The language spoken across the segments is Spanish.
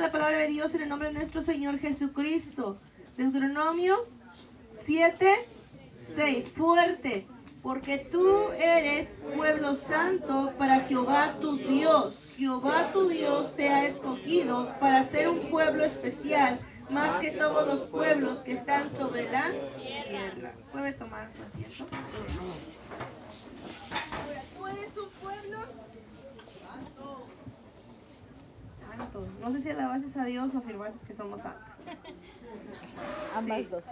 La palabra de Dios en el nombre de nuestro Señor Jesucristo. Deuteronomio 7, 6. Fuerte. Porque tú eres pueblo santo para Jehová tu Dios. Jehová tu Dios te ha escogido para ser un pueblo especial, más que todos los pueblos que están sobre la tierra. ¿Puede tomar su asiento? Tú eres un pueblo santo. No sé si alabases a Dios o afirmases que somos santos. Ambas dos.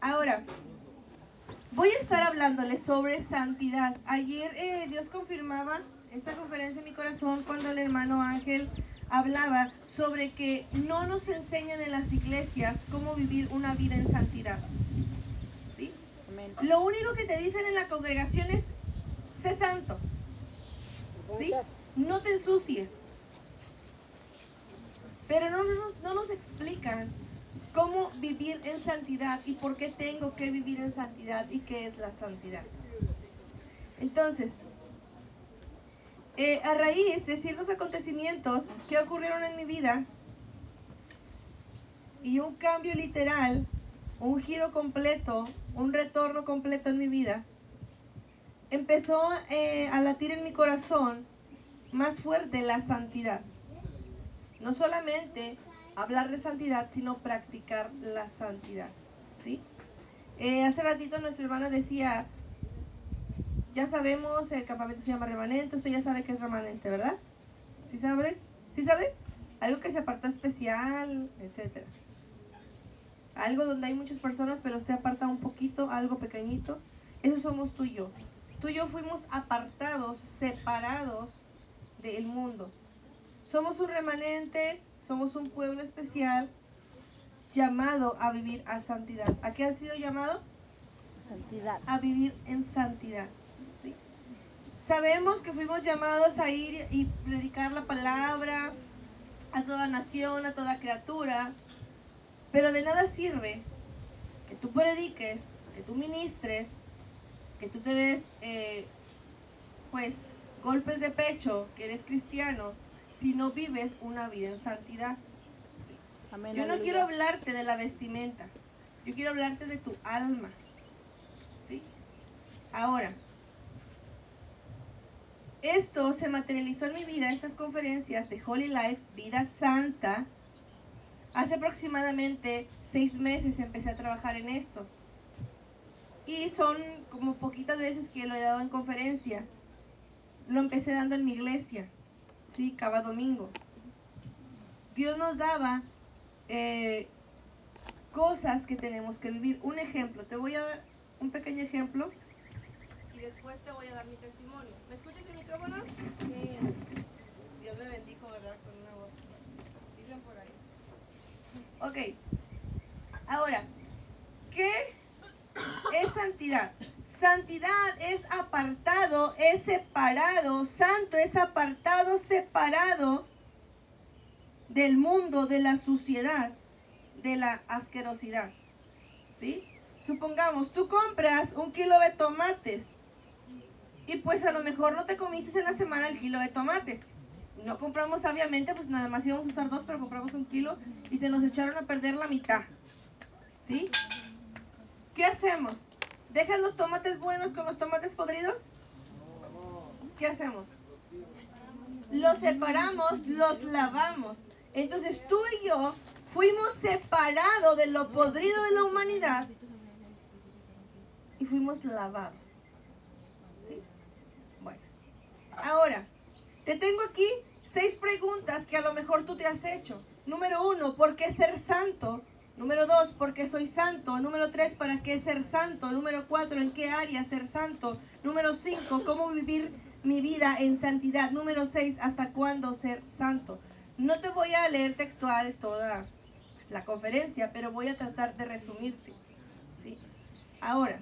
Ahora, voy a estar hablándoles sobre santidad. Ayer eh, Dios confirmaba esta conferencia en mi corazón cuando el hermano Ángel hablaba sobre que no nos enseñan en las iglesias cómo vivir una vida en santidad. ¿Sí? Amén. Lo único que te dicen en la congregación es, sé santo. ¿Sí? No te ensucies. Pero no nos, no nos explican cómo vivir en santidad y por qué tengo que vivir en santidad y qué es la santidad. Entonces, eh, a raíz de ciertos acontecimientos que ocurrieron en mi vida y un cambio literal, un giro completo, un retorno completo en mi vida, empezó eh, a latir en mi corazón más fuerte la santidad. No solamente hablar de santidad, sino practicar la santidad. ¿sí? Eh, hace ratito nuestra hermana decía, ya sabemos, el campamento se llama remanente, usted ya sabe que es remanente, ¿verdad? ¿Sí sabe? ¿Sí sabe? Algo que se aparta especial, etcétera. Algo donde hay muchas personas, pero usted aparta un poquito, algo pequeñito. Eso somos tú y yo. Tú y yo fuimos apartados, separados del mundo. Somos un remanente, somos un pueblo especial llamado a vivir a santidad. ¿A qué ha sido llamado? Santidad. A vivir en santidad. ¿sí? Sabemos que fuimos llamados a ir y predicar la palabra a toda nación, a toda criatura, pero de nada sirve que tú prediques, que tú ministres, que tú te des, eh, pues, golpes de pecho, que eres cristiano, si no vives una vida en santidad. Amén. Yo no aleluya. quiero hablarte de la vestimenta, yo quiero hablarte de tu alma. ¿Sí? Ahora, esto se materializó en mi vida, estas conferencias de Holy Life, Vida Santa. Hace aproximadamente seis meses empecé a trabajar en esto. Y son como poquitas veces que lo he dado en conferencia. Lo empecé dando en mi iglesia, sí, cada domingo. Dios nos daba eh, cosas que tenemos que vivir. Un ejemplo, te voy a dar un pequeño ejemplo y después te voy a dar mi testimonio. ¿Me escuchas el micrófono? Dios me bendijo, ¿verdad? Con una voz. Dicen por ahí. Ok. Ahora, ¿qué es santidad? Santidad es apartado, es separado. Santo es apartado, separado del mundo, de la suciedad, de la asquerosidad. ¿Sí? Supongamos, tú compras un kilo de tomates y pues a lo mejor no te comiste en la semana el kilo de tomates. No compramos sabiamente, pues nada más íbamos a usar dos, pero compramos un kilo y se nos echaron a perder la mitad. ¿Sí? ¿Qué hacemos? ¿Dejas los tomates buenos con los tomates podridos? ¿Qué hacemos? Los separamos, los lavamos. Entonces tú y yo fuimos separados de lo podrido de la humanidad y fuimos lavados. ¿Sí? Bueno. Ahora, te tengo aquí seis preguntas que a lo mejor tú te has hecho. Número uno, ¿por qué ser santo? Número dos, ¿por qué soy santo? Número tres, ¿para qué ser santo? Número cuatro, ¿en qué área ser santo? Número cinco, ¿cómo vivir mi vida en santidad? Número seis, ¿hasta cuándo ser santo? No te voy a leer textual toda la conferencia, pero voy a tratar de resumirte. ¿sí? Ahora,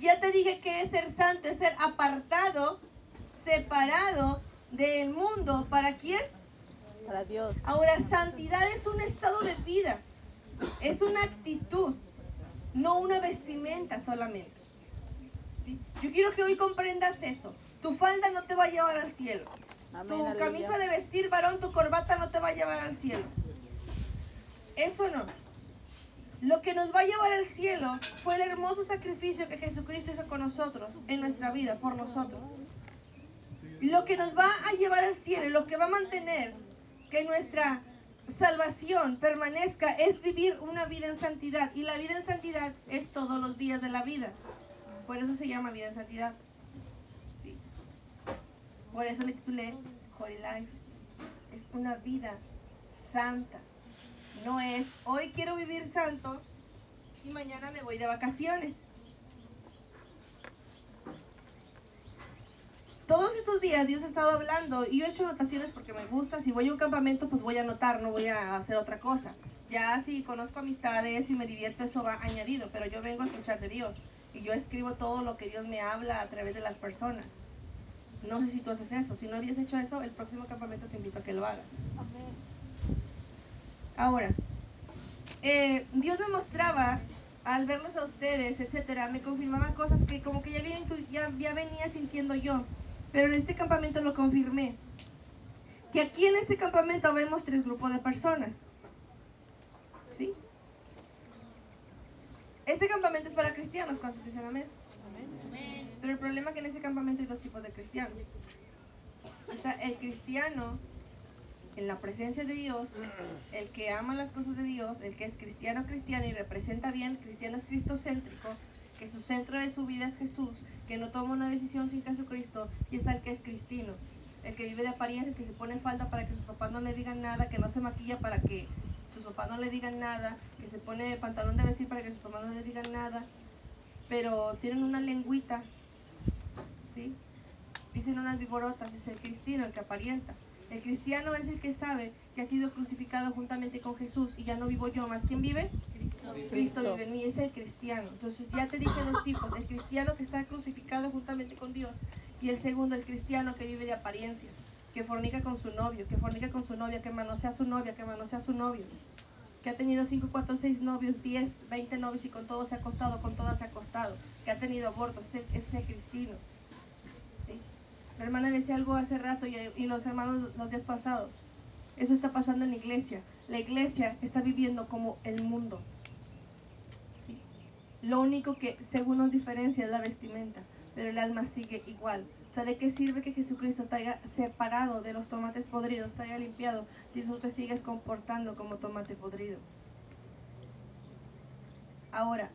ya te dije que es ser santo, es ser apartado, separado del mundo. ¿Para quién? Para Dios. Ahora, santidad es un estado de vida, es una actitud, no una vestimenta solamente. ¿sí? Yo quiero que hoy comprendas eso. Tu falda no te va a llevar al cielo. Amén, Tu aleluya. camisa de vestir, varón, tu corbata no te va a llevar al cielo. Eso no. Lo que nos va a llevar al cielo fue el hermoso sacrificio que Jesucristo hizo con nosotros, en nuestra vida, por nosotros. Lo que nos va a llevar al cielo y lo que va a mantener que nuestra salvación permanezca es vivir una vida en santidad. Y la vida en santidad es todos los días de la vida. Por eso se llama vida en santidad. Por eso le titulé Holy Life. Es una vida santa. No es hoy quiero vivir santo y mañana me voy de vacaciones. Todos estos días Dios ha estado hablando y yo he hecho anotaciones porque me gusta. Si voy a un campamento, pues voy a anotar, no voy a hacer otra cosa. Ya si conozco amistades y me divierto, eso va añadido, pero yo vengo a escuchar de Dios y yo escribo todo lo que Dios me habla a través de las personas. No sé si tú haces eso. Si no habías hecho eso, el próximo campamento te invito a que lo hagas. Ahora, eh, Dios me mostraba al verlos a ustedes, etcétera, me confirmaba cosas que como que ya, ya, ya venía sintiendo yo. Pero en este campamento lo confirmé. Que aquí en este campamento vemos tres grupos de personas. ¿Sí? Este campamento es para cristianos, ¿cuántos dicen amén? Pero el problema es que en este campamento hay dos tipos de cristianos. Está el cristiano en la presencia de Dios, el que ama las cosas de Dios, el que es cristiano cristiano y representa bien, cristiano es cristocéntrico, que su centro de su vida es Jesús, que no toma una decisión sin Jesucristo, y está el que es cristino, el que vive de apariencias, que se pone falda para que sus papás no le digan nada, que no se maquilla para que sus papás no le digan nada, que se pone pantalón de vestir para que sus papás no le digan nada, pero tienen una lengüita, ¿sí? Dicen unas viborotas, es el cristiano el que aparenta. El cristiano es el que sabe que ha sido crucificado juntamente con Jesús y ya no vivo yo más. ¿Quién vive? Cristo vive en mí, es el cristiano. Entonces ya te dije dos tipos, el cristiano que está crucificado juntamente con Dios y el segundo, el cristiano que vive de apariencias, que fornica con su novio, que fornica con su novia, que manosea a su novia, que manosea a su novio, que ha tenido 5, 4, 6 novios, 10, 20 novios y con todos se ha acostado, con todas se ha acostado, que ha tenido abortos, ese es el cristino. ¿sí? La hermana decía algo hace rato y, y los hermanos los días pasados. Eso está pasando en la iglesia. La iglesia está viviendo como el mundo. Lo único que según nos diferencia es la vestimenta, pero el alma sigue igual. O sea, ¿de qué sirve que Jesucristo te haya separado de los tomates podridos, te haya limpiado y tú te sigues comportando como tomate podrido? Ahora,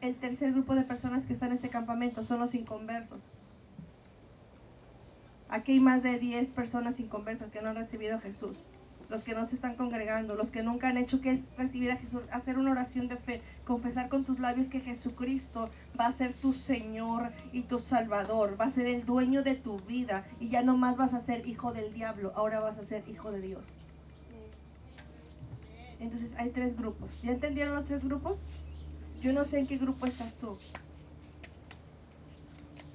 el tercer grupo de personas que están en este campamento son los inconversos. Aquí hay más de 10 personas inconversas que no han recibido a Jesús. Los que no se están congregando, los que nunca han hecho que es recibir a Jesús, hacer una oración de fe, confesar con tus labios que Jesucristo va a ser tu Señor y tu Salvador, va a ser el dueño de tu vida y ya no más vas a ser hijo del diablo, ahora vas a ser hijo de Dios. Entonces hay tres grupos. ¿Ya entendieron los tres grupos? Yo no sé en qué grupo estás tú.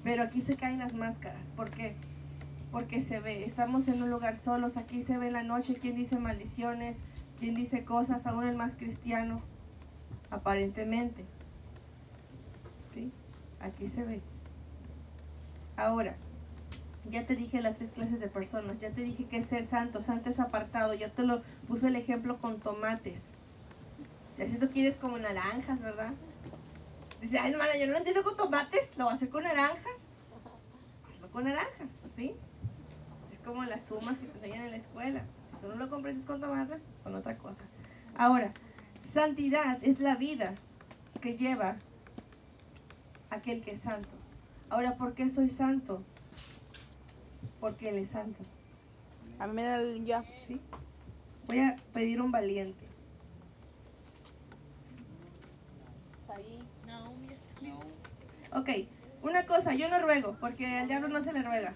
Pero aquí se caen las máscaras. ¿Por qué? Porque se ve. Estamos en un lugar solos. Aquí se ve en la noche quién dice maldiciones, quién dice cosas, aún el más cristiano. Aparentemente. ¿Sí? Aquí se ve. Ahora, ya te dije las tres clases de personas. Ya te dije que es ser santo. Santo es apartado. Ya te lo puse el ejemplo con tomates. Y así tú quieres como naranjas, ¿verdad? Dice, ay, hermana, yo no lo entiendo con tomates, lo voy a hacer con naranjas. Hazlo con naranjas, ¿sí? Es como las sumas que te enseñan en la escuela. Si tú no lo comprendes con tomates, con otra cosa. Ahora, santidad es la vida que lleva aquel que es santo. Ahora, ¿por qué soy santo? Porque Él es santo, Amén, aleluya. ¿sí? Voy a pedir un valiente. Ok, una cosa, yo no ruego, porque al diablo no se le ruega.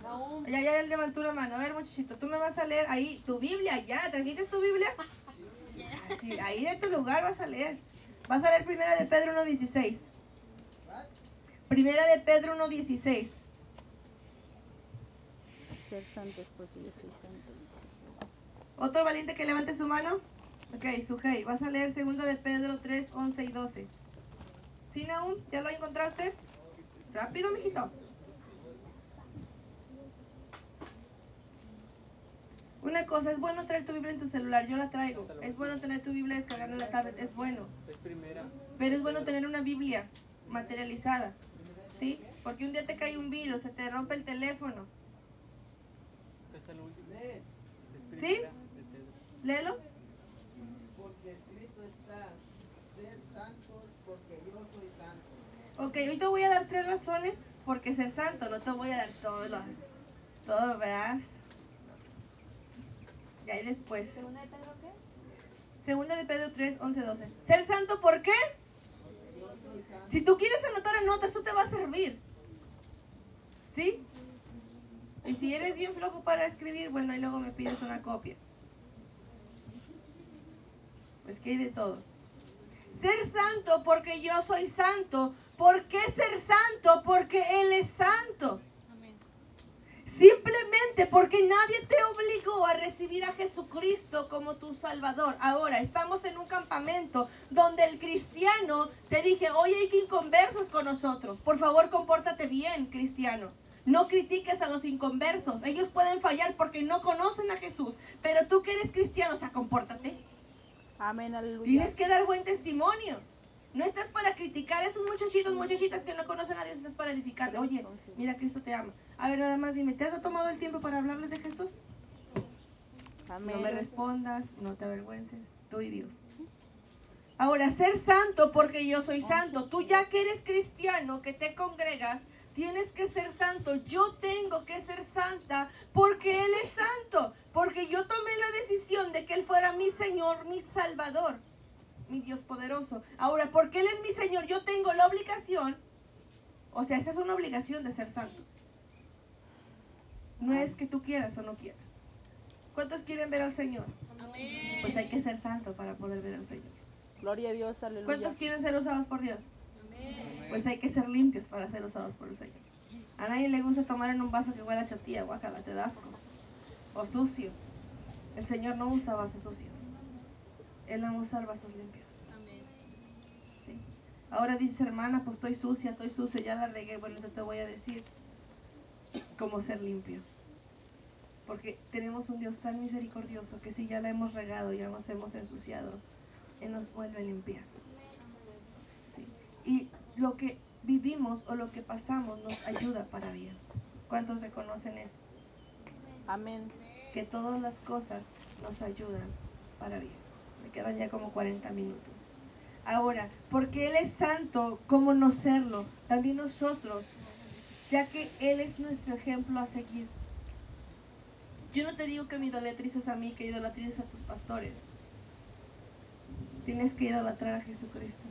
Ya, ya él levantó la mano. A ver, muchachito, tú me vas a leer ahí tu Biblia, ya, ¿trajiste tu Biblia? Sí, ahí de tu lugar vas a leer. Vas a leer primera de Pedro 1.16. Primera de Pedro 1.16. Ser santos porque yo soy santo. Otro valiente que levante su mano. Ok, Sujei, vas a leer segunda de Pedro 3, 11 y 12. ¿Sí, Naum? ¿Ya lo encontraste? Rápido, mijito. Una cosa, es bueno traer tu Biblia en tu celular, yo la traigo. Es bueno tener tu Biblia descargada en la tablet, es bueno. Es primera. Pero es bueno tener una Biblia materializada, ¿sí? Porque un día te cae un virus, se te rompe el teléfono. ¿Sí? Léelo. Porque escrito está, ser santos porque yo soy santo. Ok, hoy te voy a dar tres razones porque ser santo, no te voy a dar todos los... Todo, ¿verdad? Y ahí después. ¿Segunda de Pedro qué? Segunda de Pedro 3, 11, 12. Ser santo, ¿por qué? Si tú quieres anotar, anota, eso te va a servir. ¿Sí? Y si eres bien flojo para escribir, bueno, y luego me pides una copia. Pues que hay de todo. Ser santo porque yo soy santo. ¿Por qué ser santo? Porque Él es santo. Simplemente porque nadie te obligó a recibir a Jesucristo como tu Salvador. Ahora, estamos en un campamento donde el cristiano te dije, hoy hay que inconversos con nosotros. Por favor, compórtate bien, cristiano. No critiques a los inconversos. Ellos pueden fallar porque no conocen a Jesús. Pero tú que eres cristiano, o sea, compórtate. Amén, aleluya. Tienes que dar buen testimonio. No estás para criticar a esos muchachitos, muchachitas que no conocen a Dios, estás para edificarle. Oye, mira, Cristo te ama. A ver, nada más dime, ¿te has tomado el tiempo para hablarles de Jesús? Amén. No me respondas, no te avergüences, tú y Dios. Ahora, ser santo porque yo soy santo. Tú ya que eres cristiano, que te congregas, tienes que ser santo. Yo tengo que ser santa porque Él es santo. Porque yo tomé la decisión de que Él fuera mi Señor, mi Salvador, mi Dios poderoso. Ahora, porque Él es mi Señor, yo tengo la obligación, o sea, esa es una obligación de ser santo. No es que tú quieras o no quieras. ¿Cuántos quieren ver al Señor? Pues hay que ser santo para poder ver al Señor. Gloria a Dios, aleluya. ¿Cuántos quieren ser usados por Dios? Pues hay que ser limpios para ser usados por el Señor. A nadie le gusta tomar en un vaso que huele a chatilla, guacala, te da asco. O sucio. El Señor no usa vasos sucios. Él no usa vasos limpios. Sí. Ahora dices, hermana, pues estoy sucia, estoy sucio, ya la regué. Bueno, yo te voy a decir cómo ser limpio. Porque tenemos un Dios tan misericordioso que si ya la hemos regado, ya nos hemos ensuciado, Él nos vuelve a limpiar. Sí. Y lo que vivimos o lo que pasamos nos ayuda para bien. ¿Cuántos reconocen eso? Amén. Que todas las cosas nos ayudan para bien. Me quedan ya como 40 minutos. Ahora, porque Él es santo, ¿cómo no serlo? También nosotros, ya que Él es nuestro ejemplo a seguir. Yo no te digo que me idolatrices a mí, que idolatrices a tus pastores. Tienes que idolatrar a Jesucristo.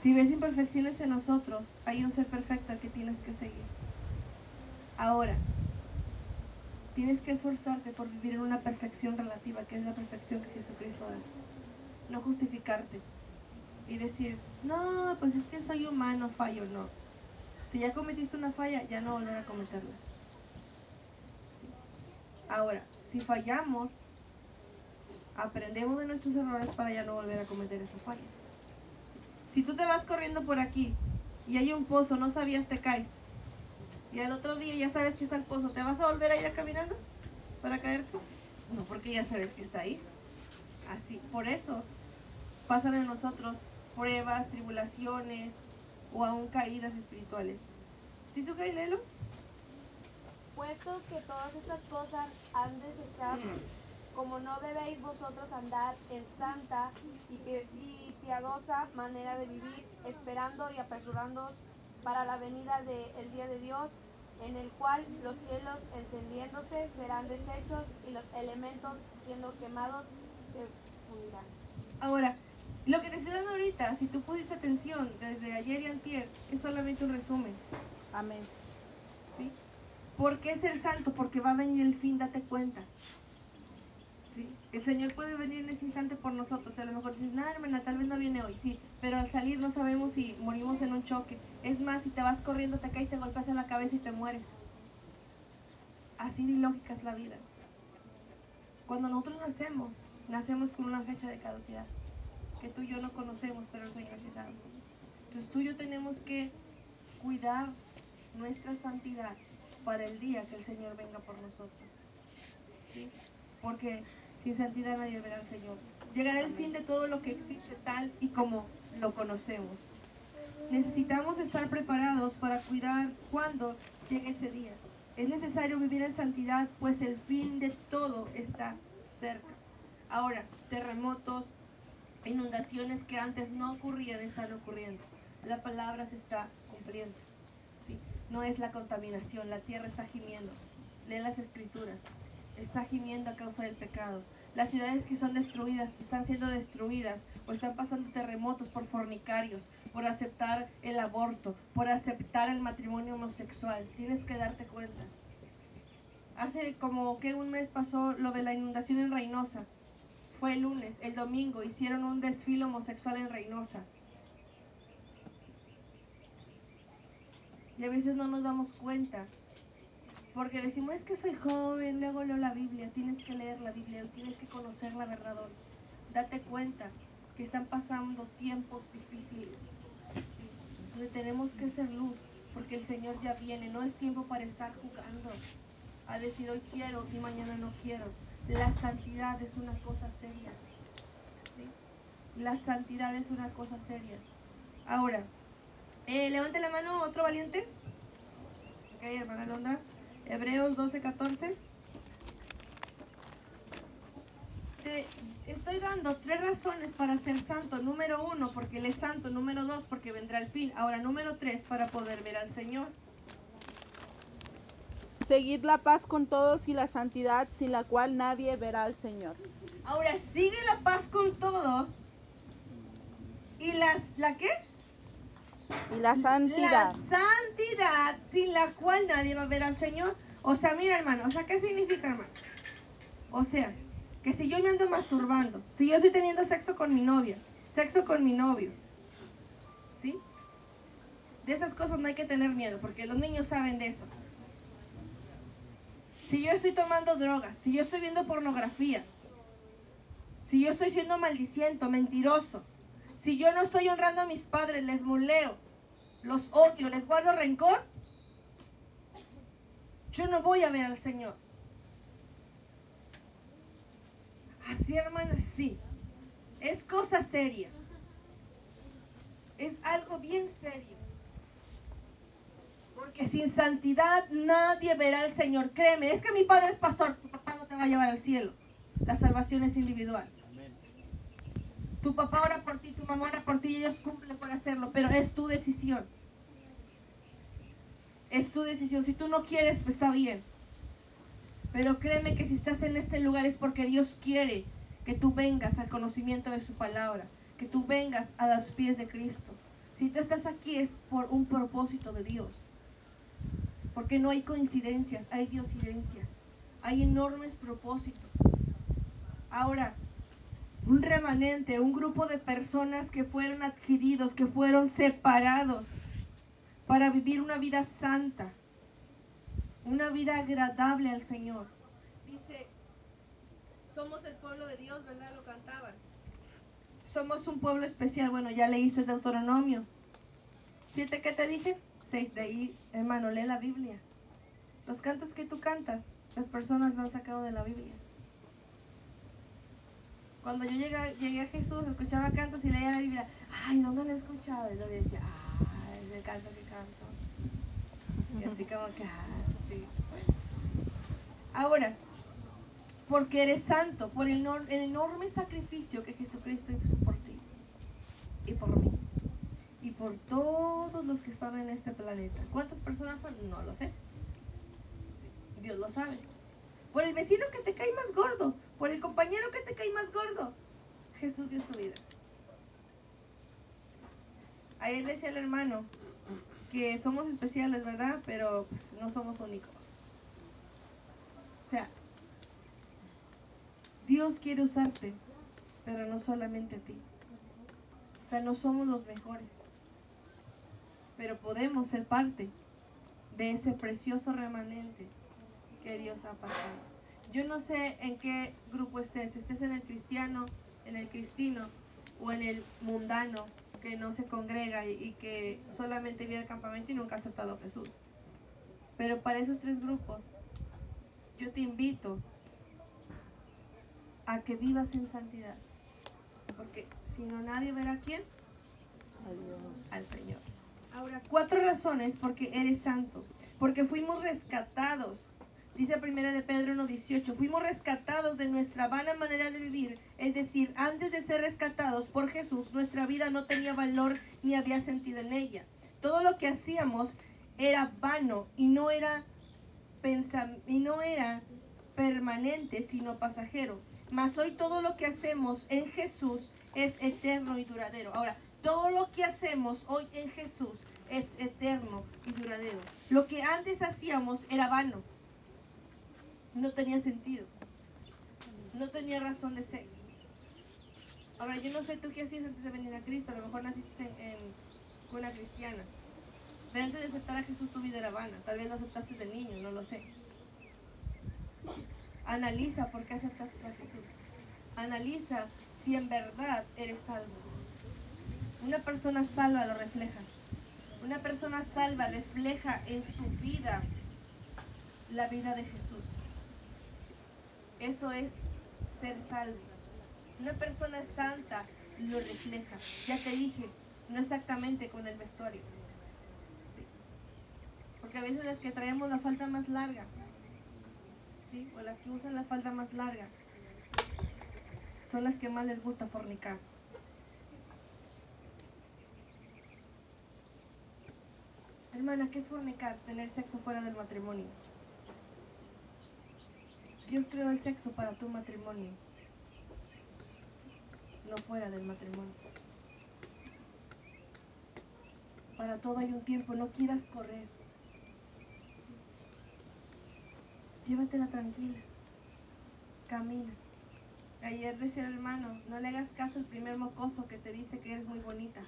Si ves imperfecciones en nosotros, hay un ser perfecto al que tienes que seguir. Ahora, tienes que esforzarte por vivir en una perfección relativa, que es la perfección que Jesucristo da. No justificarte y decir, no, pues es que soy humano, fallo, no. Si ya cometiste una falla, ya no volver a cometerla. Ahora, si fallamos, aprendemos de nuestros errores para ya no volver a cometer esa falla. Si tú te vas corriendo por aquí y hay un pozo, no sabías, te caes. Y al otro día ya sabes que está el pozo, ¿te vas a volver a ir a caminando para caerte? No, porque ya sabes que está ahí. Así, por eso pasan en nosotros pruebas, tribulaciones o aún caídas espirituales. ¿Sí, su Lelo? Puesto que todas estas cosas han de cesar, como no debéis vosotros andar en santa y, y piadosa manera de vivir, esperando y apresurándoos para la venida del día de Dios, en el cual los cielos encendiéndose serán deshechos y los elementos siendo quemados se fundirán. Ahora, lo que te estoy dando ahorita, si tú pusiste atención desde ayer y antier, es solamente un resumen. Amén. ¿sí? ¿Por qué ser santo? Porque va a venir el fin, date cuenta. El Señor puede venir en ese instante por nosotros. A lo mejor dices, no, hermana, tal vez no viene hoy, sí, pero al salir no sabemos si morimos en un choque. Es más, si te vas corriendo, te caes, te golpeas en la cabeza y te mueres. Así de ilógica es la vida. Cuando nosotros nacemos, nacemos con una fecha de caducidad que tú y yo no conocemos, pero el Señor sí sabe. Entonces tú y yo tenemos que cuidar nuestra santidad para el día que el Señor venga por nosotros. Porque sin santidad nadie verá al Señor. Llegará el fin de todo lo que existe tal y como lo conocemos. Necesitamos estar preparados para cuidar cuando llegue ese día. Es necesario vivir en santidad, pues el fin de todo está cerca. Ahora, terremotos, inundaciones que antes no ocurrían están ocurriendo. La palabra se está cumpliendo. No es la contaminación, la tierra está gimiendo. Lee las escrituras. Está gimiendo a causa del pecado. Las ciudades que son destruidas están siendo destruidas o están pasando terremotos por fornicarios, por aceptar el aborto, por aceptar el matrimonio homosexual. Tienes que darte cuenta. Hace como que un mes pasó lo de la inundación en Reynosa. Fue el lunes, el domingo hicieron un desfile homosexual en Reynosa. Y a veces no nos damos cuenta. Porque decimos, es que soy joven, luego leo la Biblia. Tienes que leer la Biblia, tienes que conocer la verdad. Date cuenta que están pasando tiempos difíciles. Donde tenemos que ser luz, porque el Señor ya viene. No es tiempo para estar jugando a decir hoy quiero y mañana no quiero. La santidad es una cosa seria. La santidad es una cosa seria. Ahora, eh, levante la mano otro valiente. Ok, hermana Londra. Hebreos 12, 14. Te estoy dando tres razones para ser santo. Número uno, porque Él es santo. Número dos, porque vendrá el fin. Ahora, número tres, para poder ver al Señor. Seguid la paz con todos y la santidad sin la cual nadie verá al Señor. Ahora, sigue la paz con todos. ¿Y las, la qué? Y la santidad. La santidad sin la cual nadie va a ver al Señor. O sea, mira hermano, o sea, ¿qué significa hermano? O sea, que si yo me ando masturbando, si yo estoy teniendo sexo con mi novia, sexo con mi novio, ¿sí? De esas cosas no hay que tener miedo, porque los niños saben de eso. Si yo estoy tomando drogas, si yo estoy viendo pornografía, si yo estoy siendo maldiciento, mentiroso, si yo no estoy honrando a mis padres, les moleo, los odio, les guardo rencor, yo no voy a ver al Señor. Así, hermano, sí. Es cosa seria. Es algo bien serio. Porque sin santidad nadie verá al Señor. Créeme, es que mi padre es pastor, tu papá no te va a llevar al cielo. La salvación es individual. Tu papá ora por ti, tu mamá ora por ti y ellos cumplen por hacerlo, pero es tu decisión. Es tu decisión. Si tú no quieres, pues está bien. Pero créeme que si estás en este lugar es porque Dios quiere que tú vengas al conocimiento de su palabra, que tú vengas a los pies de Cristo. Si tú estás aquí es por un propósito de Dios. Porque no hay coincidencias, hay diosidencias. Hay enormes propósitos. Ahora, un remanente, un grupo de personas que fueron adquiridos, que fueron separados para vivir una vida santa, una vida agradable al Señor. Dice, somos el pueblo de Dios, ¿verdad? Lo cantaban. Somos un pueblo especial. Bueno, ya leíste Deuteronomio. ¿Siete qué te dije? Seis. De ahí, hermano, lee la Biblia. Los cantos que tú cantas, las personas lo han sacado de la Biblia. Cuando yo llegué, llegué a Jesús, escuchaba cantos y leía la Biblia. Ay, ¿dónde lo he escuchado? Y lo decía, ay, es el canto que canto. Y así como que, ah. Ahora, porque eres santo, por el, el, enorme sacrificio que Jesucristo hizo por ti y por mí y por todos los que están en este planeta. ¿Cuántas personas son? No lo sé. Dios lo sabe. Por el vecino que te cae más gordo, por el compañero que te cae más gordo. Jesús dio su vida. Ahí decía el hermano que somos especiales, ¿verdad? Pero pues, no somos únicos. O sea, Dios quiere usarte, pero no solamente a ti. O sea, no somos los mejores, pero podemos ser parte de ese precioso remanente que Dios ha pasado. Yo no sé en qué grupo estés, si estés en el cristiano, en el cristino o en el mundano que no se congrega y, que solamente viene al campamento y nunca ha aceptado a Jesús. Pero para esos tres grupos, yo te invito a que vivas en santidad. Porque si no nadie verá a quién, al Señor. Ahora, cuatro razones porque eres santo. Porque fuimos rescatados. Dice primera de Pedro 1.18, fuimos rescatados de nuestra vana manera de vivir. Es decir, antes de ser rescatados por Jesús, nuestra vida no tenía valor ni había sentido en ella. Todo lo que hacíamos era vano y no era, y no era permanente, sino pasajero. Mas hoy todo lo que hacemos en Jesús es eterno y duradero. Ahora, todo lo que hacemos hoy en Jesús es eterno y duradero. Lo que antes hacíamos era vano. No tenía sentido. No tenía razón de ser. Ahora, yo no sé tú qué hacías antes de venir a Cristo. A lo mejor naciste en, una cristiana. Pero antes de aceptar a Jesús tu vida era vana. Tal vez lo aceptaste de niño, no lo sé. Analiza por qué aceptaste a Jesús. Analiza si en verdad eres salvo. Una persona salva lo refleja. Una persona salva refleja en su vida la vida de Jesús. Eso es ser salvo. Una persona santa lo refleja. Ya te dije, no exactamente con el vestuario. Porque a veces las que traemos la falta más larga, ¿sí? o las que usan la falda más larga, son las que más les gusta fornicar. Hermana, ¿qué es fornicar? Tener sexo fuera del matrimonio. Dios creó el sexo para tu matrimonio, no fuera del matrimonio. Para todo hay un tiempo, no quieras correr. Llévatela tranquila. Camina. Ayer decía el hermano, no le hagas caso al primer mocoso que te dice que eres muy bonita.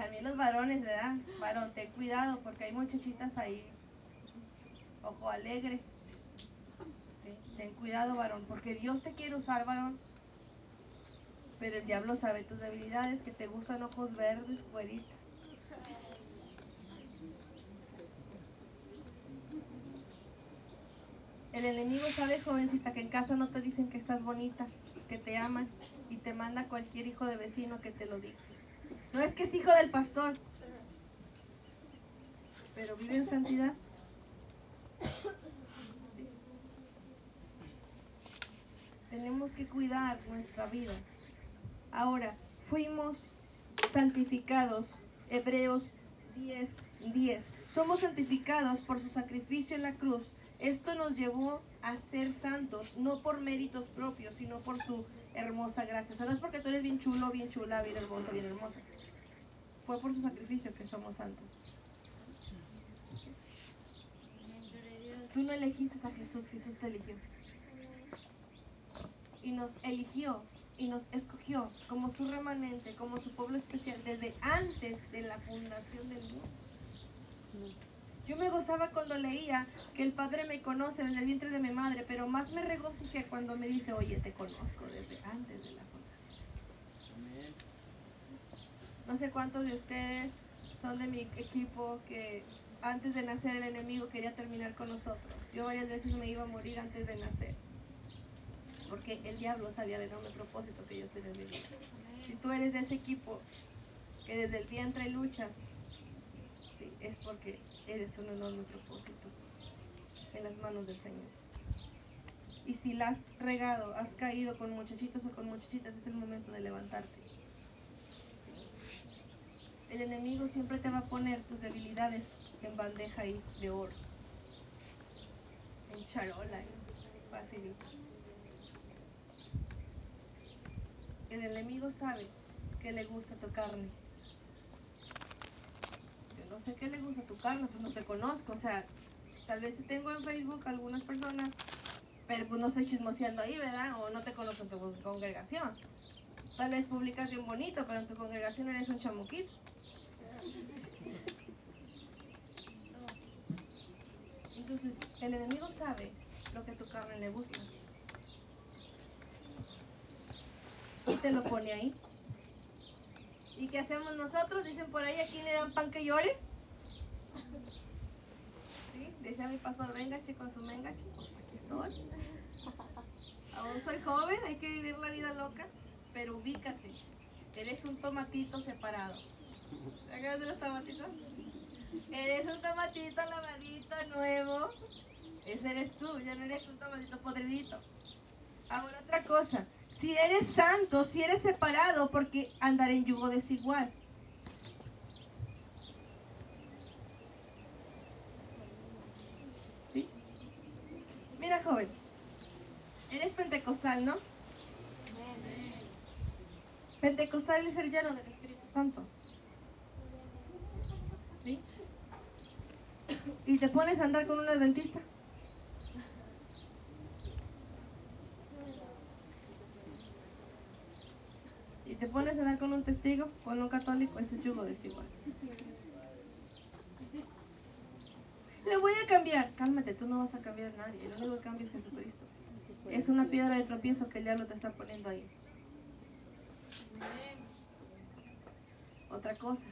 También los varones, ¿verdad? Varón, ten cuidado porque hay muchachitas ahí. Ojo alegre. Ten cuidado, varón, porque Dios te quiere usar, varón. Pero el diablo sabe tus debilidades, que te gustan ojos verdes, güeritas. El enemigo sabe, jovencita, que en casa no te dicen que estás bonita, que te aman y te manda cualquier hijo de vecino que te lo diga. No es que es hijo del pastor, pero vive en santidad. Tenemos que cuidar nuestra vida. Ahora, fuimos santificados. Hebreos 10, 10. Somos santificados por su sacrificio en la cruz esto nos llevó a ser santos, no por méritos propios, sino por su hermosa gracia. O no es porque tú eres bien chulo, bien chula, bien hermoso, bien hermosa. Fue por su sacrificio que somos santos. Tú no elegiste a Jesús, Jesús te eligió. Y nos eligió y nos escogió como su remanente, como su pueblo especial, desde antes de la fundación del mundo. Yo me gozaba cuando leía que el Padre me conoce desde el vientre de mi madre, pero más me regocijé cuando me dice, oye, te conozco desde antes de la fundación. No sé cuántos de ustedes son de mi equipo que antes de nacer el enemigo quería terminar con nosotros. Yo varias veces me iba a morir antes de nacer. Porque el diablo sabía el enorme propósito que yo tenía en mi. Si tú eres de ese equipo que desde el vientre lucha, sí, es porque eres un enorme propósito en las manos del Señor. Y si la has regado, has caído con muchachitos o con muchachitas, es el momento de levantarte. El enemigo siempre te va a poner tus debilidades en bandeja y de oro, en charola, facilito. El enemigo sabe que le gusta tu carne no sé qué le gusta a tu carne, pues no te conozco, o sea, tal vez tengo en Facebook algunas personas, pero pues no estoy chismoseando ahí, ¿verdad? O no te conozco en tu congregación. Tal vez publicas bien bonito, pero en tu congregación eres un chamuquito. Entonces, el enemigo sabe lo que tu carne le gusta. Y te lo pone ahí. ¿Y qué hacemos nosotros? Dicen por ahí, ¿a quién le dan pan que llore? ¿Sí? mi pastor, venga chicos, su venga chicos, aquí estoy. Aún soy joven, hay que vivir la vida loca, pero ubícate. Eres un tomatito separado. ¿Te de los tomatitos? Eres un tomatito lavadito, nuevo. Ese eres tú, ya no eres un tomatito podridito. Ahora otra cosa, si eres santo, si eres separado, porque andar en yugo desigual. ¿Sí? Mira, joven, eres pentecostal, ¿no? Pentecostal es el lleno del Espíritu Santo. ¿Sí? Y te pones a andar con un adventista. Pones a andar con un testigo, con un católico, ese es yugo desigual. Le voy a cambiar. Cálmate, tú no vas a cambiar a nadie. El único que cambia es Jesucristo. Es una piedra de tropiezo que el diablo te está poniendo ahí. Otra cosa.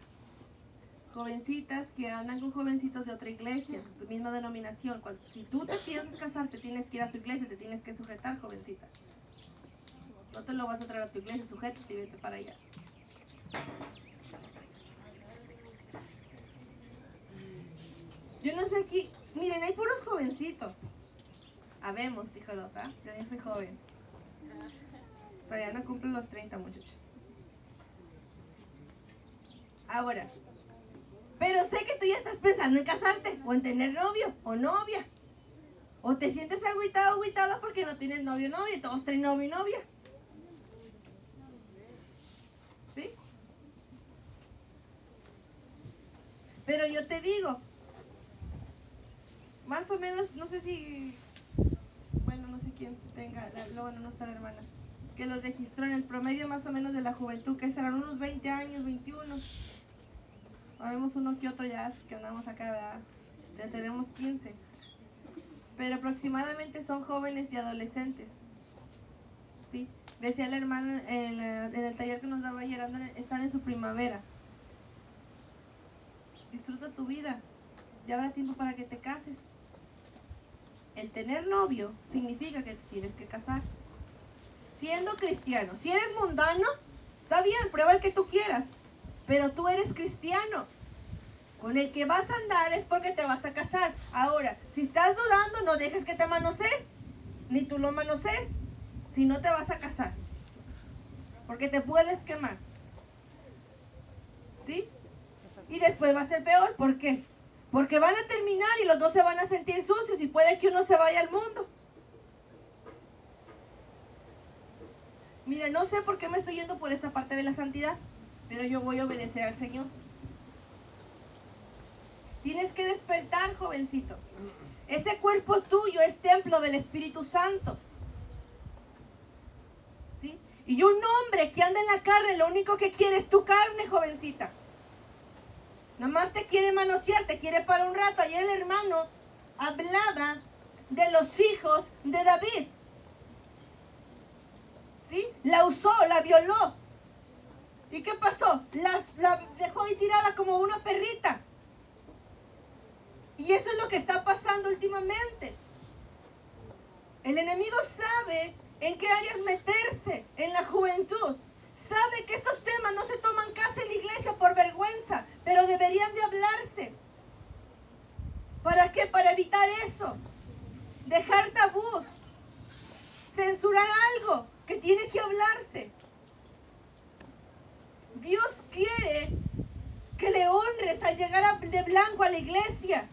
Jovencitas que andan con jovencitos de otra iglesia, tu misma denominación. Cuando, si tú te piensas casar, te tienes que ir a su iglesia, te tienes que sujetar, jovencita. No te lo vas a traer a tu iglesia, sujétate y vete para allá. Yo no sé aquí, miren, hay puros jovencitos. Habemos, dijo Lota, yo soy joven. Todavía no cumplo los 30, muchachos. Ahora, pero sé que tú ya estás pensando en casarte, o en tener novio, o novia. O te sientes agüitado, agüitada porque no tienes novio, novia, y todos traen novio y novia. Pero yo te digo, más o menos, no sé si, bueno, no sé quién tenga, la, bueno, no está la hermana, que lo registró en el promedio más o menos de la juventud, que serán unos 20 años, 21. Habemos uno que otro ya que andamos acá, ¿verdad? Ya tenemos 15. Pero aproximadamente son jóvenes y adolescentes. ¿Sí? Decía el hermano en, el taller que nos daba andan, están en su primavera. Disfruta tu vida. Ya habrá tiempo para que te cases. El tener novio significa que te tienes que casar. Siendo cristiano, si eres mundano, está bien, prueba el que tú quieras pero tú eres cristiano. Con el que vas a andar es porque te vas a casar. Ahora, si estás dudando, no dejes que te manosees, ni tú lo manosees, si no te vas a casar. Porque te puedes quemar. ¿Sí? Y después va a ser peor. ¿Por qué? Porque van a terminar y los dos se van a sentir sucios y puede que uno se vaya al mundo. Mire, no sé por qué me estoy yendo por esta parte de la santidad pero yo voy a obedecer al Señor. Tienes que despertar, jovencito. Ese cuerpo tuyo es templo del Espíritu Santo. ¿Sí? Y un hombre que anda en la carne, lo único que quiere es tu carne, jovencita. Nada más te quiere manosear, te quiere para un rato. Ayer el hermano hablaba de los hijos de David. ¿Sí? La usó, la violó. ¿Y qué pasó? la dejó ahí tirada como una perrita. Y eso es lo que está pasando últimamente. El enemigo sabe en qué áreas meterse en la juventud. Sabe que estos temas no se toman casi en la iglesia por vergüenza, pero deberían de hablarse. ¿Para qué? Para evitar eso. Dejar tabús. Censurar algo que tiene que hablarse. Dios quiere que le honres al llegar de blanco a la iglesia.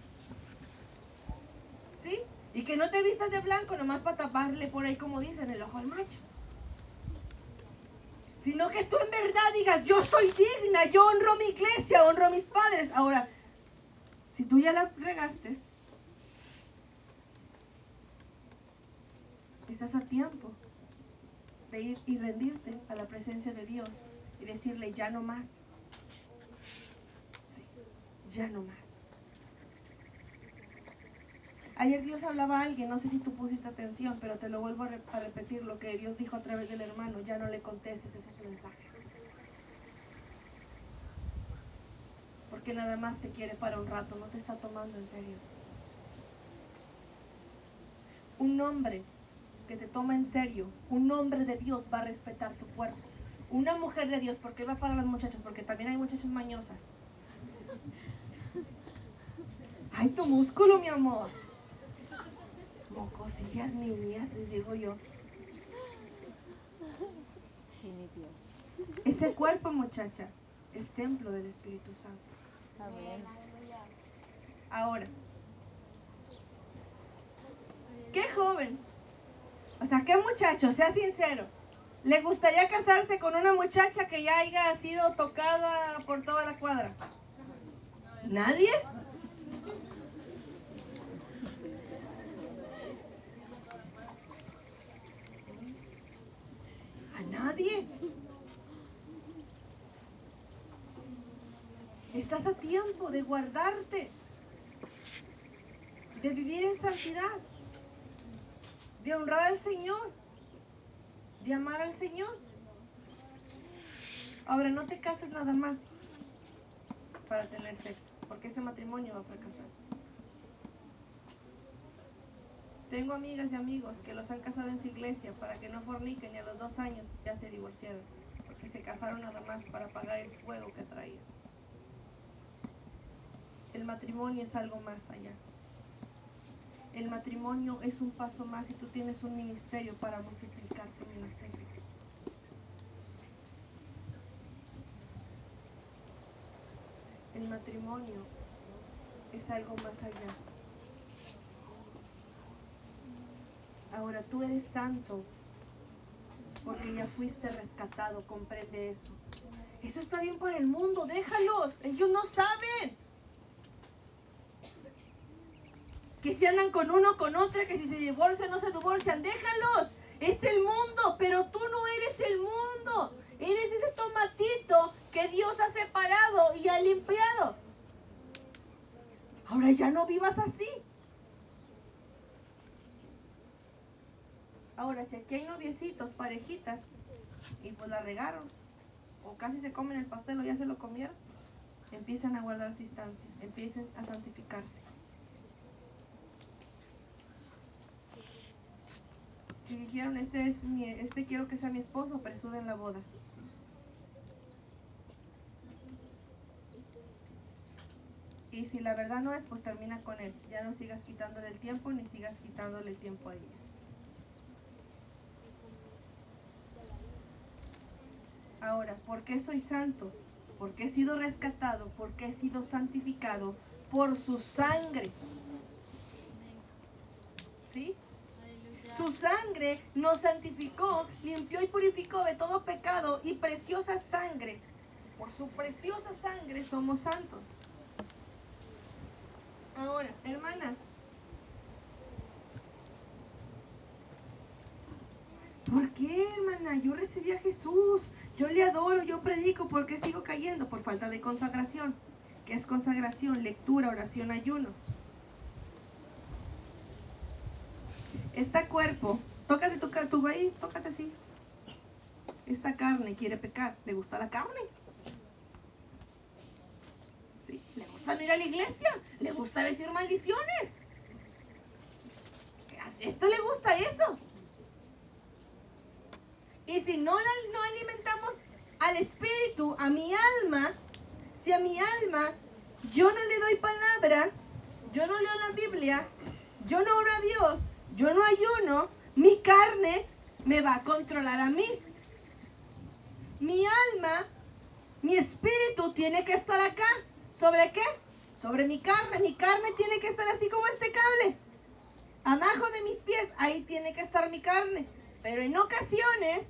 ¿Sí? Y que no te vistas de blanco nomás para taparle por ahí, como dicen, el ojo al macho. Sino que tú en verdad digas, yo soy digna, yo honro mi iglesia, honro a mis padres. Ahora, si tú ya la regaste, estás a tiempo de ir y rendirte a la presencia de Dios y decirle, ya no más. ya no más. Ayer Dios hablaba a alguien, no sé si tú pusiste atención, pero te lo vuelvo a, repetir lo que Dios dijo a través del hermano, ya no le contestes esos mensajes. Porque nada más te quiere para un rato, no te está tomando en serio. Un hombre que te toma en serio, un hombre de Dios va a respetar tu cuerpo. Una mujer de Dios, porque va para las muchachas, porque también hay muchachas mañosas. Ay, tu músculo, mi amor. Mocosillas mías, les digo yo. Ese cuerpo, muchacha, es templo del Espíritu Santo. Ahora, ¿qué joven? O sea, ¿qué muchacho? Sea sincero. ¿Le gustaría casarse con una muchacha que ya haya sido tocada por toda la cuadra? ¿Nadie? Nadie? Estás a tiempo de guardarte, de vivir en santidad, de honrar al Señor, de amar al Señor. Ahora, no te cases nada más para tener sexo, porque ese matrimonio va a fracasar. Tengo amigas y amigos que los han casado en su iglesia para que no forniquen y a los dos años ya se divorciaron, porque se casaron nada más para pagar el fuego que traía. El matrimonio es algo más allá. El matrimonio es un paso más y tú tienes un ministerio para multiplicar tu ministerio. El matrimonio es algo más allá. Ahora tú eres santo porque ya fuiste rescatado, comprende eso. Eso está bien para el mundo, déjalos, ellos no saben. que se andan con uno, con otra, que si se divorcian, no se divorcian, déjalos. Es el mundo, pero tú no eres el mundo. Eres ese tomatito que Dios ha separado y ha limpiado. Ahora ya no vivas así. Ahora, si aquí hay noviecitos, parejitas, y pues la regaron, o casi se comen el pastel o ya se lo comieron, empiezan a guardar distancia, empiecen a santificarse. Si dijeron, este es mi, este quiero que sea mi esposo, en la boda. Y si la verdad no es, pues termina con él. Ya no sigas quitándole el tiempo ni sigas quitándole el tiempo a ella. Ahora, ¿por qué soy santo? Porque he sido rescatado, porque he sido santificado por su sangre. ¿Sí? Su sangre nos santificó, limpió y purificó de todo pecado y preciosa sangre. Por su preciosa sangre somos santos. Ahora, hermana, ¿por qué, hermana? Yo recibí a Jesús, yo le adoro, yo predico, ¿por qué sigo cayendo? Por falta de consagración. ¿Qué es consagración? Lectura, oración, ayuno. Este cuerpo, tócate tu, tu ahí, tócate así. Esta carne quiere pecar. ¿Le gusta la carne? Sí. ¿Le gusta no ir a la iglesia? ¿Le gusta decir maldiciones? ¿Esto le gusta eso? Y si no, no alimentamos al espíritu, a mi alma, si a mi alma yo no le doy palabra, yo no leo la Biblia, yo no oro a Dios, yo no ayuno, mi carne me va a controlar a mí. Mi alma, mi espíritu tiene que estar acá. ¿Sobre qué? Sobre mi carne. Mi carne tiene que estar así como este cable. Abajo de mis pies, ahí tiene que estar mi carne. Pero en ocasiones,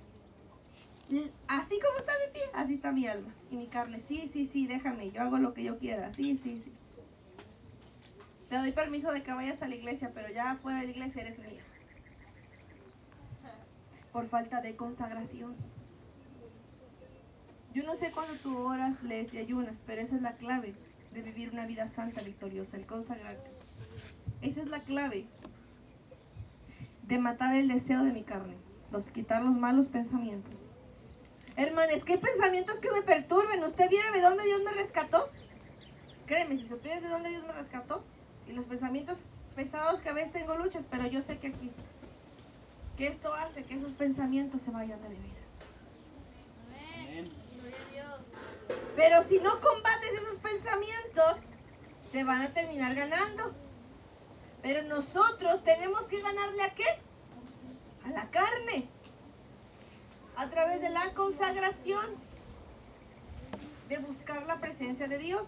así como está mi pie, así está mi alma. Y mi carne, sí, sí, sí, déjame, yo hago lo que yo quiera. Sí, sí, sí. Te doy permiso de que vayas a la iglesia, pero ya fuera de la iglesia eres mía. Por falta de consagración. Yo no sé cuándo tú oras, lees y ayunas, pero esa es la clave de vivir una vida santa, victoriosa, el consagrarte. Esa es la clave de matar el deseo de mi carne, los quitar los malos pensamientos. Hermanes, ¿qué pensamientos que me perturben? ¿Usted viene de dónde Dios me rescató? Créeme, si supieras de dónde Dios me rescató, y los pensamientos pesados que a veces tengo luchas, pero yo sé que aquí, que esto hace que esos pensamientos se vayan de mi vida. Pero si no combates esos pensamientos, te van a terminar ganando. Pero nosotros tenemos que ganarle a qué? A la carne. A través de la consagración. De buscar la presencia de Dios.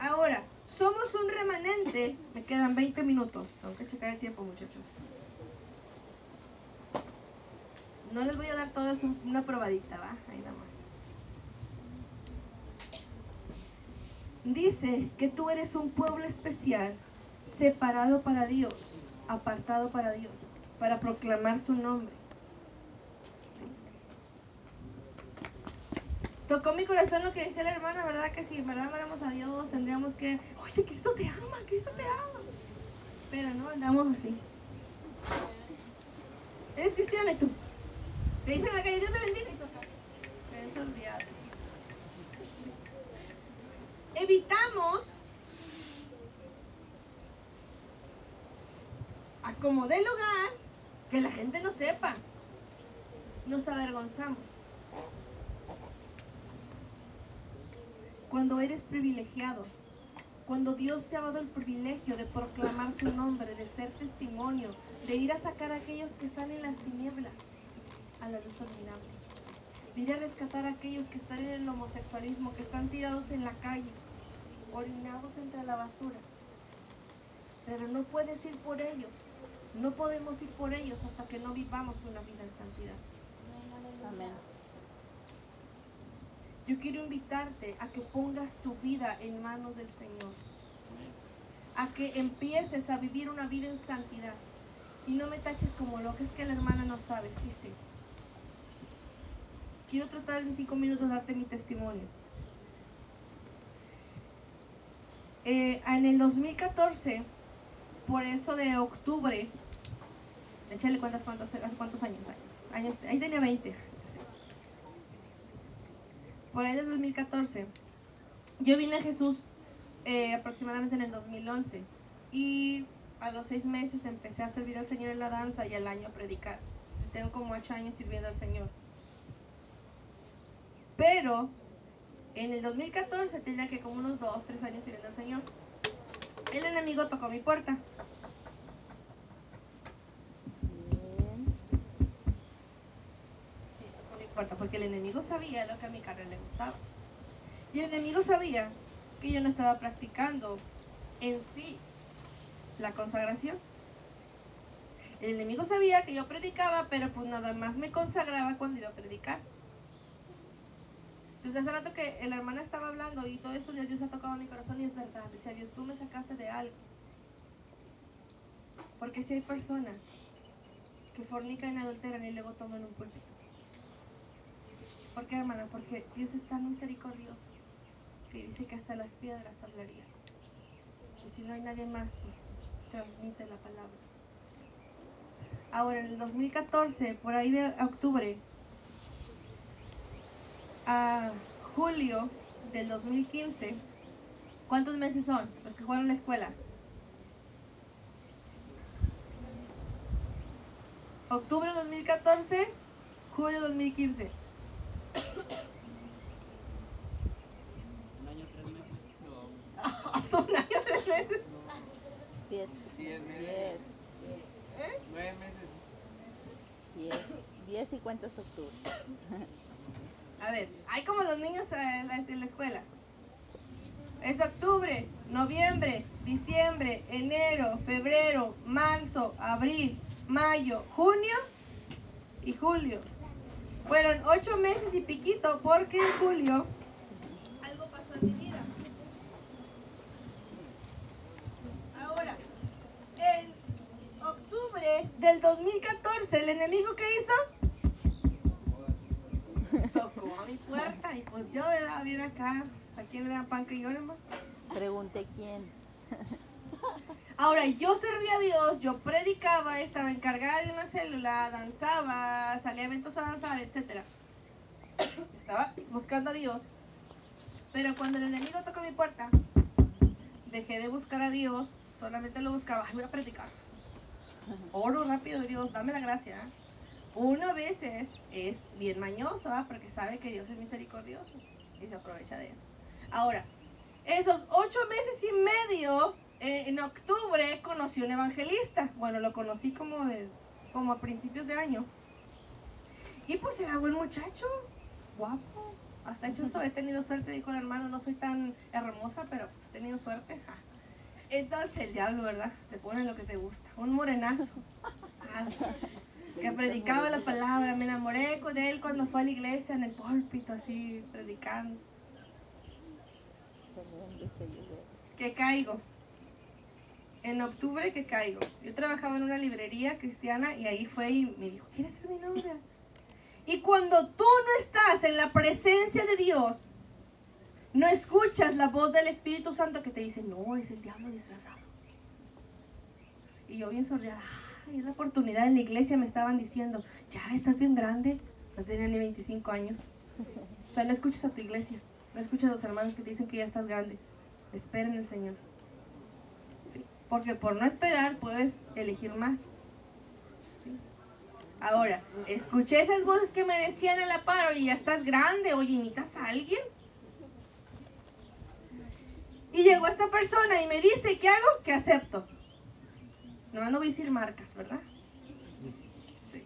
Ahora, somos un remanente. Me quedan 20 minutos. Tengo que checar el tiempo, muchachos. No les voy a dar todas una probadita, ¿va? Ahí nada más. Dice que tú eres un pueblo especial, separado para Dios, apartado para Dios, para proclamar su nombre. Tocó mi corazón lo que dice la hermana, ¿verdad? Que si en verdad amáramos a Dios, tendríamos que, oye, Cristo te ama, Cristo te ama. Pero no andamos así. Eres cristiano y tú. Te dicen la calle, Dios te bendiga y olvidado. Evitamos acomodar el lugar que la gente no sepa. Nos avergonzamos. Cuando eres privilegiado, cuando Dios te ha dado el privilegio de proclamar su nombre, de ser testimonio, de ir a sacar a aquellos que están en las tinieblas a la luz admirable. De ir a rescatar a aquellos que están en el homosexualismo, que están tirados en la calle, orinados entre la basura. Pero no puedes ir por ellos. No podemos ir por ellos hasta que no vivamos una vida en santidad. Amén. Yo quiero invitarte a que pongas tu vida en manos del Señor. A que empieces a vivir una vida en santidad. Y no me taches como lo que es que la hermana no sabe. Sí, sí. Quiero tratar en cinco minutos darte mi testimonio. Eh, en el 2014, por eso de octubre, échale cuántos, cuántos años, años, ahí tenía 20 por ahí del 2014, yo vine a Jesús eh, aproximadamente en el 2011 y a los seis meses empecé a servir al Señor en la danza y al año a predicar. tengo como ocho años sirviendo al Señor. Pero en el 2014 tenía que como unos dos, tres años sirviendo al Señor. El enemigo tocó mi puerta. Porque el enemigo sabía lo que a mi carrera le gustaba. Y el enemigo sabía que yo no estaba practicando en sí la consagración. El enemigo sabía que yo predicaba, pero pues nada más me consagraba cuando iba a predicar. Entonces hace rato que la hermana estaba hablando y todo esto Dios ha tocado mi corazón y es verdad. Decía Dios, tú me sacaste de algo. Porque si hay personas que fornican y adulteran y luego toman un púlpito. ¿Por qué, hermana? Porque Dios es tan misericordioso que dice que hasta las piedras hablarían. Y si no hay nadie más, pues transmite la palabra. Ahora, en el 2014, por ahí de octubre a julio del 2015, ¿cuántos meses son los que fueron a la escuela? Octubre 2014, julio 2015. Un año, tres meses. Hasta un año, tres meses. Diez. Diez meses. ¿Eh? Nueve meses. Diez. Diez y cuentas octubre. A ver, hay como los niños la, en la escuela. Es octubre, noviembre, diciembre, enero, febrero, marzo, abril, mayo, junio y julio. Fueron ocho meses y piquito porque en julio algo pasó en mi vida. Ahora, en octubre del 2014, ¿el enemigo qué hizo? Tocó a mi puerta y pues yo, ¿verdad? Viene acá. ¿A quién le dan pan que yo más? Pregunté quién. Ahora, yo servía a Dios, yo predicaba, estaba encargada de una célula, danzaba, salía a eventos a danzar, etc. Estaba buscando a Dios. Pero cuando el enemigo tocó mi puerta, dejé de buscar a Dios, solamente lo buscaba, "Ay, voy a predicar. Oro rápido, Dios, dame la gracia. Uno a veces es bien mañoso, ¿ah? porque sabe que Dios es misericordioso y se aprovecha de eso. Ahora, esos ocho meses y medio, eh, en octubre conocí un evangelista. Bueno, lo conocí como, de, como a principios de año. Y pues era buen muchacho, guapo. Hasta hecho eso, he tenido suerte, dijo el hermano, no soy tan hermosa, pero pues, he tenido suerte. ja. Entonces el diablo, ¿verdad? Te pone lo que te gusta. Un morenazo. Ah, que predicaba la palabra. Me enamoré con él cuando fue a la iglesia en el púlpito, así, predicando. Que caigo. En octubre que caigo. Yo trabajaba en una librería cristiana y ahí fue y me dijo, ¿quieres ser mi novia? Y cuando tú no estás en la presencia de Dios, no escuchas la voz del Espíritu Santo que te dice, no, es el diablo disfrazado. Y yo bien sordeada, ay, es la oportunidad en la iglesia me estaban diciendo, ya estás bien grande, no tenía ni 25 años. O sea, no escuchas a tu iglesia, no escuchas a los hermanos que te dicen que ya estás grande. Espera en el Señor. Porque por no esperar puedes elegir. Sí. Ahora, escuché esas voces que me decían en la paro y ya estás grande, oye, ¿imitas a alguien? Y llegó esta persona y me dice, ¿qué hago? Que acepto. No, no voy a decir marcas, ¿verdad? Sí.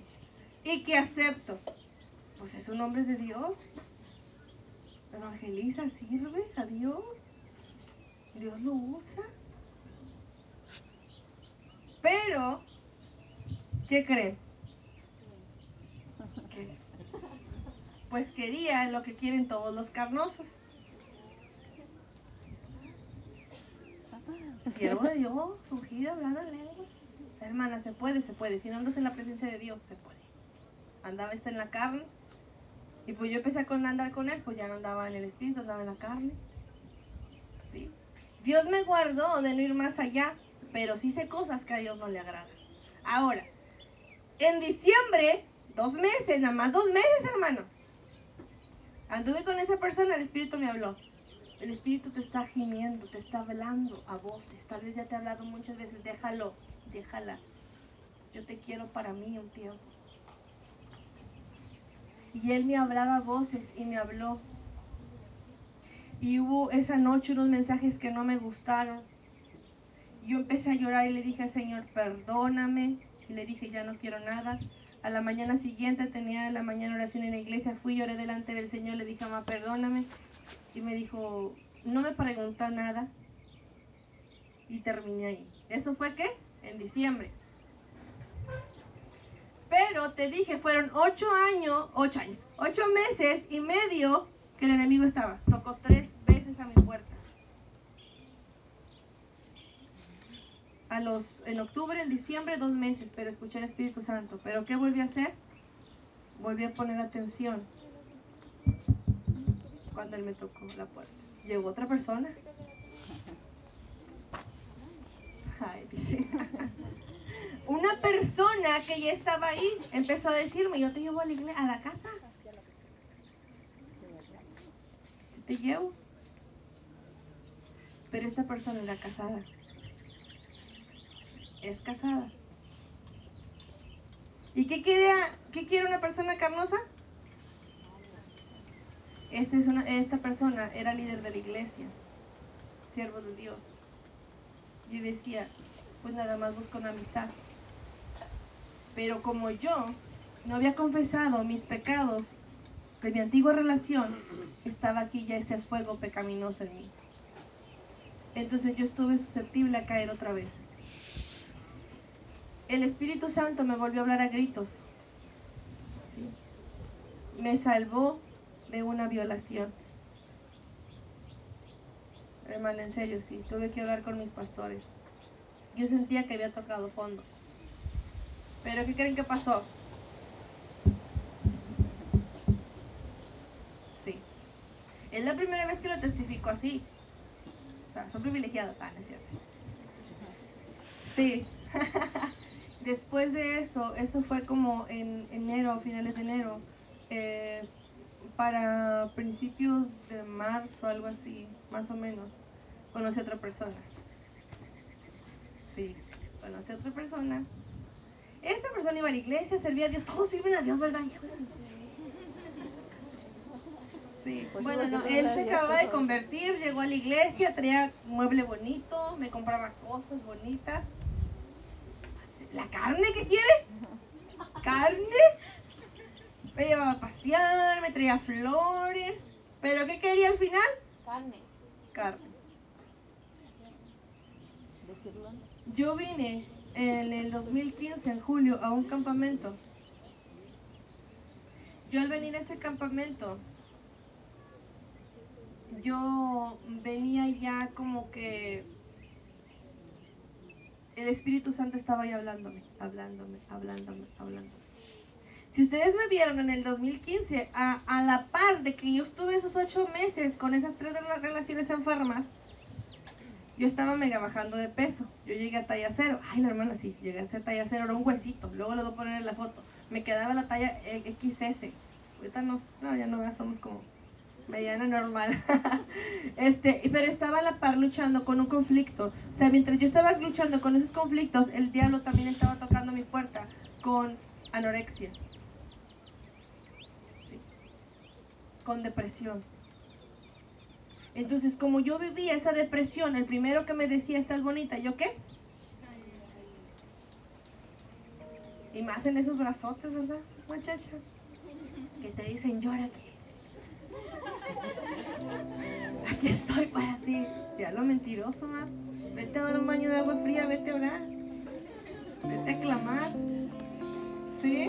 Y que acepto. Pues es un hombre de Dios. Evangeliza, sirve a Dios. Dios lo usa. Pero, ¿qué creen? Pues quería lo que quieren todos los carnosos. Siervo de Dios, ungido, hablando en lengua. Hermana, se puede, se puede. Si no andas en la presencia de Dios, se puede. Andaba esta en la carne. Y pues yo empecé a andar con él, pues ya no andaba en el espíritu, andaba en la carne. Dios me guardó de no ir más allá, pero sí sé cosas que a Dios no le agradan. Ahora, en diciembre, dos meses, nada más dos meses, hermano. Anduve con esa persona, el espíritu me habló. El espíritu te está gimiendo, te está hablando a voces. Tal vez ya te ha hablado muchas veces. Déjalo, déjala. Yo te quiero para mí un tiempo. Y él me hablaba a voces y me habló. Y hubo esa noche unos mensajes que no me gustaron. Yo empecé a llorar y le dije Señor, perdóname. Y le dije, ya no quiero nada. A la mañana siguiente tenía la mañana oración en la iglesia. Fui, lloré delante del Señor. Le dije, mamá, perdóname. Y me dijo, no me preguntó nada. Y terminé ahí. ¿Eso fue qué? En diciembre. Pero te dije, fueron ocho años, ocho años, ocho meses y medio que el enemigo estaba. Tocó tres veces a mi puerta. A los, en octubre, en diciembre, dos meses, pero escuché el Espíritu Santo. ¿Pero qué volví a hacer? Volví a poner atención cuando él me tocó la puerta. Llegó otra persona. Una persona que ya estaba ahí empezó a decirme, yo te llevo a la, igle- a la casa. Yo te llevo. Pero esta persona era casada. Es casada. ¿Y qué quiere, qué quiere una persona carnosa? Esta, es una- esta persona era líder de la iglesia, siervo de Dios. Y decía, pues nada más busco una amistad. Pero como yo no había confesado mis pecados de mi antigua relación, estaba aquí ya ese fuego pecaminoso en mí. Entonces yo estuve susceptible a caer otra vez. El Espíritu Santo me volvió a hablar a gritos. Sí. Me salvó de una violación. Hermana, en serio, sí, tuve que hablar con mis pastores. Yo sentía que había tocado fondo. Pero ¿qué creen que pasó? Sí. Es la primera vez que lo testifico así. O sea, son privilegiados. Ah, es cierto. Sí. Después de eso, eso fue como en enero, finales de enero. eh, para principios de marzo, algo así, más o menos, conocí a otra persona. Sí, conocí a otra persona. Esta persona iba a la iglesia, servía a Dios. Todos sirven a Dios, ¿verdad? Sí, Pues bueno, no, él se acaba de convertir, llegó a la iglesia, traía mueble bonito, me compraba cosas bonitas. ¿La carne que quiere? ¿Carne? Me llevaba a pasear, me traía flores. ¿Pero qué quería al final? Carne. Carne. Yo vine en el 2015, en julio, a un campamento. Yo al venir a ese campamento, yo venía ya como que el Espíritu Santo estaba ahí hablándome, hablándome, hablándome, hablándome. Si ustedes me vieron en el 2015, a, a la par de que yo estuve esos ocho meses con esas tres relaciones enfermas, yo estaba mega bajando de peso. Yo llegué a talla cero. Ay, la hermana, sí, llegué a ser talla cero, era un huesito. Luego le voy a poner en la foto. Me quedaba la talla XS. Ahorita no, no ya no, somos como mediana normal. este, pero estaba a la par luchando con un conflicto. O sea, mientras yo estaba luchando con esos conflictos, el diablo también estaba tocando mi puerta con anorexia. Sí. Con depresión. Entonces, como yo vivía esa depresión, el primero que me decía, estás bonita, ¿yo qué? Y más en esos brazotes, ¿verdad, muchacha? Que te dicen, llora aquí. Aquí estoy para ti. Ya lo mentiroso, ma. Vete a dar un baño de agua fría, vete a orar. Vete a clamar. ¿Sí?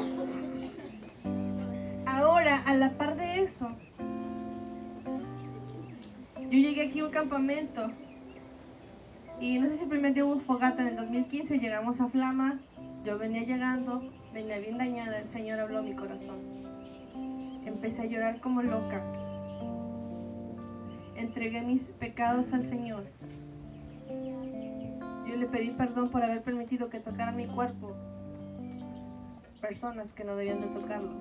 Ahora, a la par de eso, yo llegué aquí a un campamento y no sé si el primer día hubo fogata en el 2015, llegamos a Flama, yo venía llegando, venía bien dañada, el Señor habló a mi corazón. Empecé a llorar como loca. Entregué mis pecados al Señor. Yo le pedí perdón por haber permitido que tocaran mi cuerpo personas que no debían de tocarlo.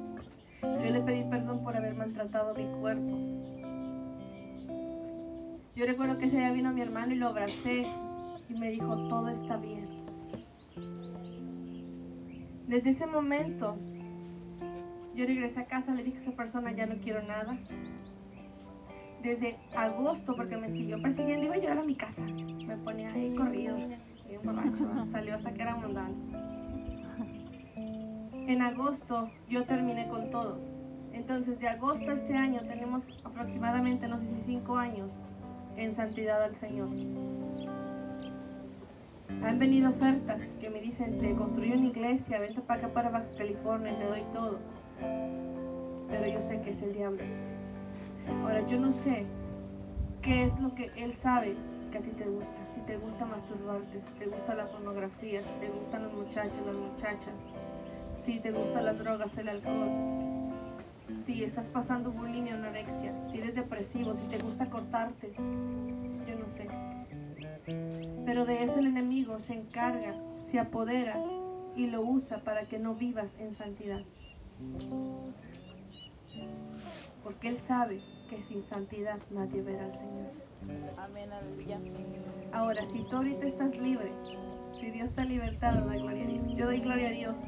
Yo le pedí perdón por haber maltratado mi cuerpo. Yo recuerdo que ese día vino mi hermano y lo abracé y me dijo, todo está bien. Desde ese momento, yo regresé a casa, le dije a esa persona, ya no quiero nada. Desde agosto, porque me siguió persiguiendo, iba a llorar a mi casa. Me ponía ahí corridos, salió hasta que era mundano. En agosto yo terminé con todo. Entonces, de agosto a este año tenemos aproximadamente, si cinco años en santidad al Señor. Han venido ofertas que me dicen, te construyo una iglesia, vente para acá, para Baja California, te doy todo. Pero yo sé que es el diablo. Ahora, yo no sé qué es lo que él sabe que a ti te gusta. Si te gusta masturbarte, si te gusta la pornografía, si te gustan los muchachos, las muchachas, si te gustan las drogas, el alcohol, si estás pasando bulimia o anorexia, si eres depresivo, si te gusta cortarte, yo no sé. Pero de eso el enemigo se encarga, se apodera y lo usa para que no vivas en santidad. Porque él sabe que sin santidad nadie verá al Señor. Amén, aleluya. Ahora, si tú ahorita estás libre, si Dios está libertado, da gloria a Dios. Yo doy gloria a Dios.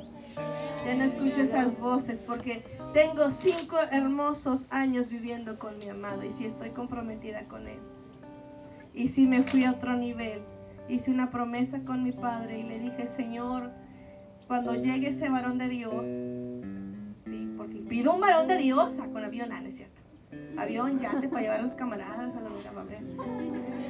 Ya no escucho esas voces porque tengo cinco hermosos años viviendo con mi amado y si estoy comprometida con él. Y si me fui a otro nivel, hice una promesa con mi padre y le dije, Señor, cuando llegue ese varón de Dios, porque pido un varón de Dios, ah, con avión, ah, no es cierto. Avión, yate para llevar a los camaradas a los amén.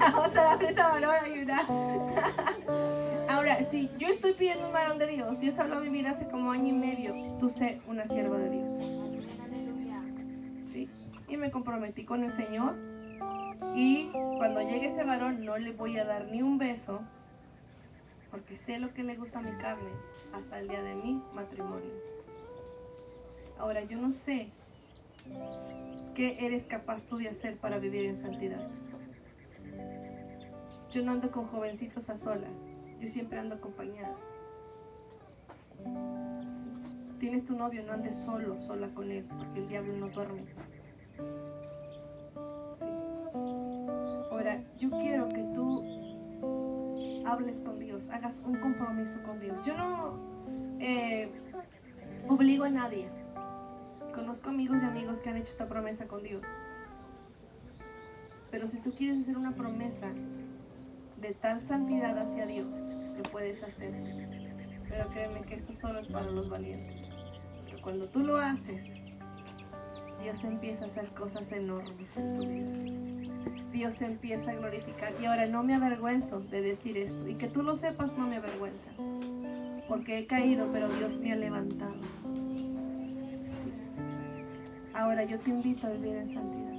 Vamos a la presa varón a ayudar. Ahora, si yo estoy pidiendo un varón de Dios, Dios habló a mi vida hace como año y medio, tú sé una sierva de Dios. ¿sí? Y me comprometí con el Señor. Y cuando llegue ese varón no le voy a dar ni un beso, porque sé lo que le gusta a mi carne hasta el día de mi matrimonio. Ahora, yo no sé qué eres capaz tú de hacer para vivir en santidad. Yo no ando con jovencitos a solas, yo siempre ando acompañada. Tienes tu novio, no andes solo, sola con él, porque el diablo no duerme. ¿Sí? Hables con Dios, hagas un compromiso con Dios. Yo no eh, obligo a nadie. Conozco amigos y amigos que han hecho esta promesa con Dios. Pero si tú quieres hacer una promesa de tal santidad hacia Dios, lo puedes hacer. Pero créeme que esto solo es para los valientes. Porque cuando tú lo haces, Dios empieza a hacer cosas enormes en tu vida. Dios empieza a glorificar. Y ahora no me avergüenzo de decir esto. Y que tú lo sepas no me avergüenza. Porque he caído, pero Dios me ha levantado. Ahora yo te invito a vivir en santidad.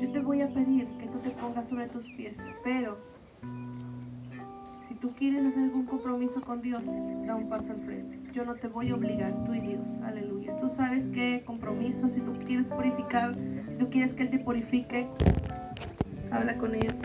Yo te voy a pedir que tú te pongas sobre tus pies. Pero si tú quieres hacer algún compromiso con Dios, da un paso al frente. Yo no te voy a obligar, tú y Dios. Aleluya. Tú sabes qué compromiso, si tú quieres purificar, tú quieres que Él te purifique, habla con Él.